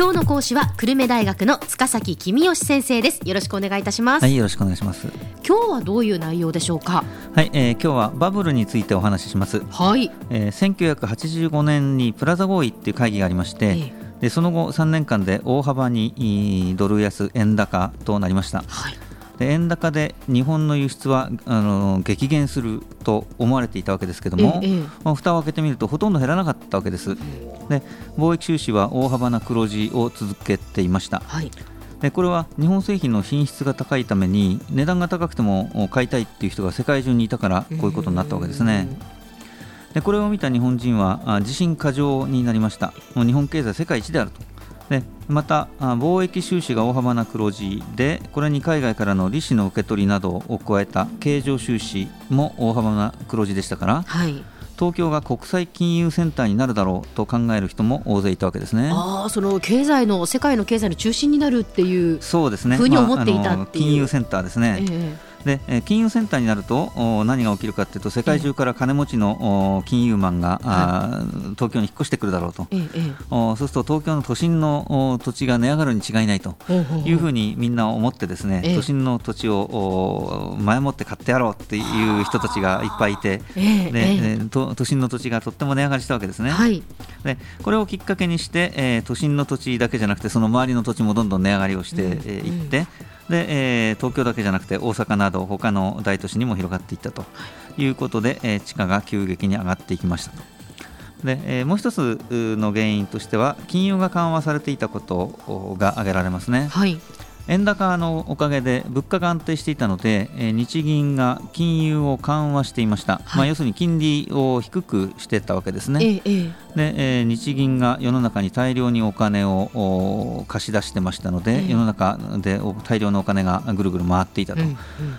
今日の講師は久留米大学の塚崎君吉先生です。よろしくお願いいたします。はいよろしくお願いします。今日はどういう内容でしょうか？はい、えー、今日はバブルについてお話しします。はい、えー、1985年にプラザ合意っていう会議がありまして、えー、でその後3年間で大幅にドル安円高となりました、はい。で円高で日本の輸出はあの激減すると思われていたわけですけれども、ええ、まあ、蓋を開けてみるとほとんど減らなかったわけです。で貿易収支は大幅な黒字を続けていました。はいでこれは日本製品の品質が高いために値段が高くても買いたいっていう人が世界中にいたからこういうことになったわけですね。でこれを見た日本人は自信過剰になりました。もう日本経済世界一であると。でまた貿易収支が大幅な黒字でこれに海外からの利子の受け取りなどを加えた経常収支も大幅な黒字でしたから、はい、東京が国際金融センターになるだろうと考える人も大勢いたわけですね。あその経済の世界の経済の中心になるっていうそうですね。ふうに思っていた、まあ、金融センターですね。えーで金融センターになると何が起きるかというと世界中から金持ちの金融マンが、はい、東京に引っ越してくるだろうと、ええ、そうすると東京の都心の土地が値上がるに違いないというふうにみんな思ってですね、え、都心の土地を前もって買ってやろうっていう人たちがいっぱいいて、で都心の土地がとっても値上がりしたわけですね。はい、でこれをきっかけにして、えー、都心の土地だけじゃなくてその周りの土地もどんどん値上がりをしてい、って、で、えー、東京だけじゃなくて大阪など他の大都市にも広がっていったということで、えー、地価が急激に上がっていきましたと。でえー、もう一つの原因としては金融が緩和されていたことが挙げられますね。はい円高のおかげで物価が安定していたので、え日銀が金融を緩和していました、はい、まあ、要するに金利を低くしてたわけですね、ええ、でえ日銀が世の中に大量にお金を貸し出してましたので、世の中で大量のお金がぐるぐる回っていたと、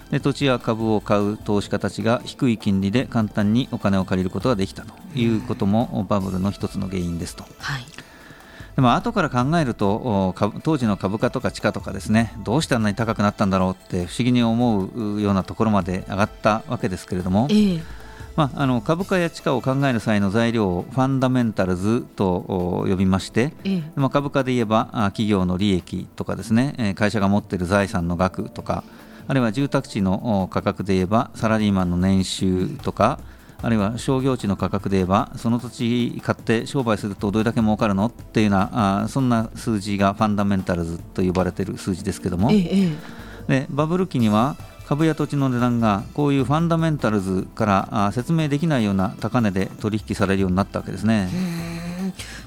で土地や株を買う投資家たちが低い金利で簡単にお金を借りることができたということもバブルの一つの原因ですと。はいでも後から考えると当時の株価とか地価とかですねどうしてあんなに高くなったんだろうって不思議に思うようなところまで上がったわけですけれども、えー、まあ、あの株価や地価を考える際の材料をファンダメンタルズと呼びまして、えー、まあ、株価で言えば企業の利益とかですね会社が持っている財産の額とかあるいは住宅地の価格で言えばサラリーマンの年収とか、あるいは商業地の価格で言えばその土地買って商売するとどれだけ儲かるのっていうようなあそんな数字がファンダメンタルズと呼ばれている数字ですけども、ええ、でバブル期には株や土地の値段がこういうファンダメンタルズから説明できないような高値で取引されるようになったわけですね。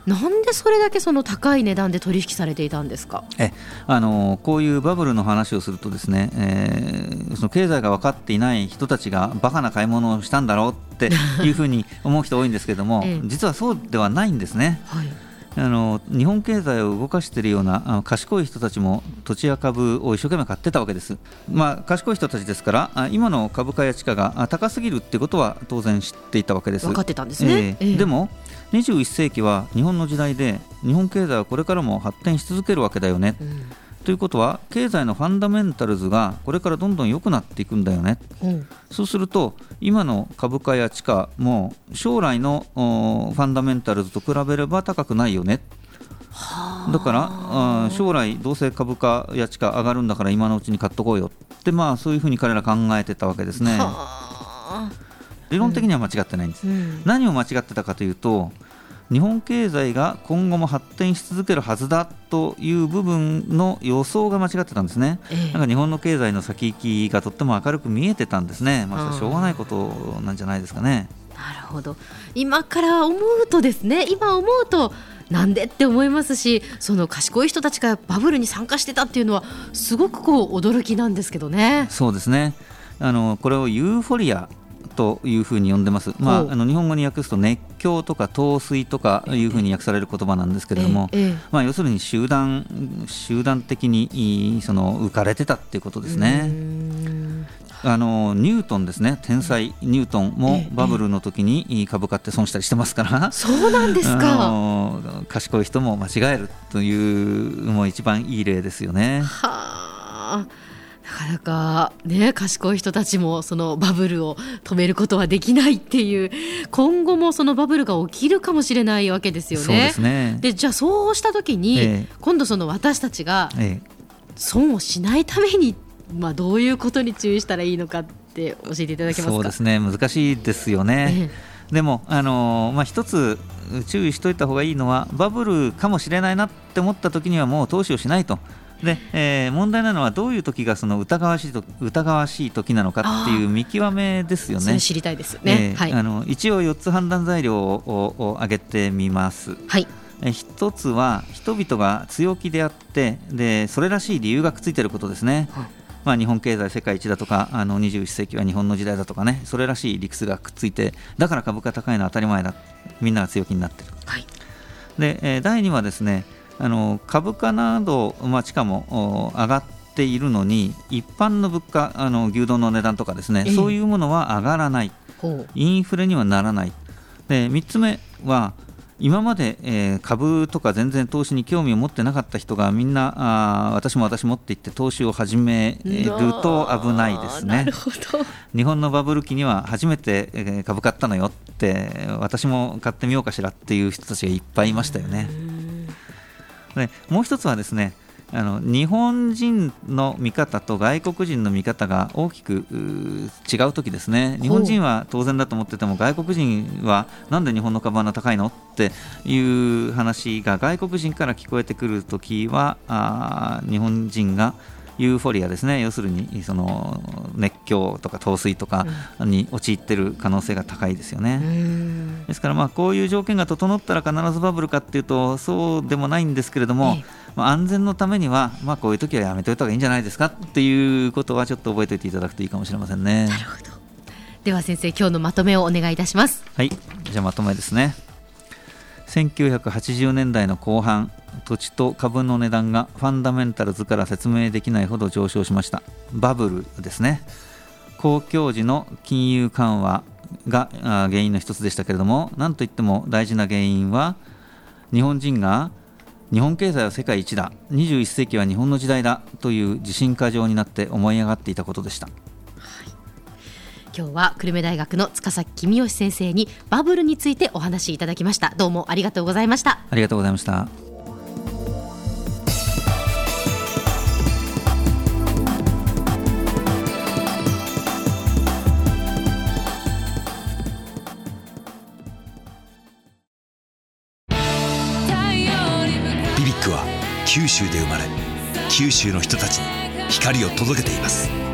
なんでそれだけその高い値段で取引されていたんですか？えあのこういうバブルの話をするとですね、えー、その経済が分かっていない人たちがバカな買い物をしたんだろうっていうふうに思う人多いんですけれども、ええ、実はそうではないんですね。はいあの日本経済を動かしているようなあの賢い人たちも土地や株を一生懸命買ってたわけです、まあ、賢い人たちですから今の株価や地価が高すぎるってことは当然知っていたわけです。分かってたんですね、えー、でも21世紀は日本の時代で日本経済はこれからも発展し続けるわけだよね、うん、ということは経済のファンダメンタルズがこれからどんどん良くなっていくんだよね、うん、そうすると今の株価や地価も将来のファンダメンタルズと比べれば高くないよね。だから将来どうせ株価や地価上がるんだから今のうちに買っとこうよ。ってまあそういうふうに彼ら考えてたわけですね。理論的には間違ってないんです、うん、何を間違ってたかというと日本経済が今後も発展し続けるはずだという部分の予想が間違ってたんですね、ええ、なんか日本の経済の先行きがとっても明るく見えてたんですね、まあ、しょうがないことなんじゃないですかね。なるほど。今から思うとですね今思うとなんでって思いますしその賢い人たちがバブルに参加してたっていうのはすごくこう驚きなんですけどね。そうですね。あのこれをユーフォリアというふうに呼んでます、まあ、あの日本語に訳すと熱狂とか陶酔とかいうふうに訳される言葉なんですけれども、まあ、要するに集団集団的にその浮かれてたっていうことですね。あのニュートンですね。天才ニュートンもバブルの時に株買って損したりしてますから、そうなんですか。賢い人も間違えるというもう一番いい例ですよね。はあなかなかね賢い人たちもそのバブルを止めることはできないっていう今後もそのバブルが起きるかもしれないわけですよね。そうですねでじゃあそうした時に、ええ、今度その私たちが損をしないために、まあ、どういうことに注意したらいいのかって教えていただけますか？そうですね難しいですよね。えでも、あのまあ、一つ注意しておいた方がいいのはバブルかもしれないなって思った時にはもう投資をしないと。で、えー、問題なのはどういう時がその疑わしいと疑わしい時なのかっていう見極めですよね。知りたいですね、えーはい、あの一応4つ判断材料をを挙げてみます。はい。え一つは人々が強気であってでそれらしい理由がくっついていることですね。はい。まあ、日本経済世界一だとかあの21世紀は日本の時代だとかねそれらしい理屈がくっついてだから株価高いのは当たり前だ。みんなが強気になってる、はい、で、えー、第2はですねあの株価など、まあ、しかも上がっているのに一般の物価あの牛丼の値段とかですね、えー、そういうものは上がらない。インフレにはならない。で3つ目は今まで、えー、株とか全然投資に興味を持ってなかった人がみんなあ私も私もって言って投資を始めると危ないですね。日本のバブル期には初めて、えー、株買ったのよって私も買ってみようかしらっていう人たちがいっぱいいましたよねでもう一つはですねあの日本人の見方と外国人の見方が大きく違う時ですね。日本人は当然だと思ってても外国人はなんで日本の株は高いのっていう話が外国人から聞こえてくる時はあ日本人がユーフォリアですね。要するにその熱狂とか陶酔とかに陥ってる可能性が高いですよね、ですからまあこういう条件が整ったら必ずバブルかっていうとそうでもないんですけれども、まあ、安全のためにはまあこういう時はやめておいた方がいいんじゃないですかっていうことはちょっと覚えておいていただくといいかもしれませんね。なるほど。では先生今日のまとめをお願いいたします。はい。じゃあまとめですね1980年代の後半土地と株の値段がファンダメンタルズから説明できないほど上昇しました。バブルですね。公共時の金融緩和が原因の一つでしたけれども何といっても大事な原因は日本人が日本経済は世界一だ。21世紀は日本の時代だという自信過剰になって思い上がっていたことでした。今日は久留米大学の塚崎君吉先生にバブルについてお話しいただきました。どうもありがとうございました。ありがとうございました。ビビックは九州で生まれ九州の人たちに光を届けています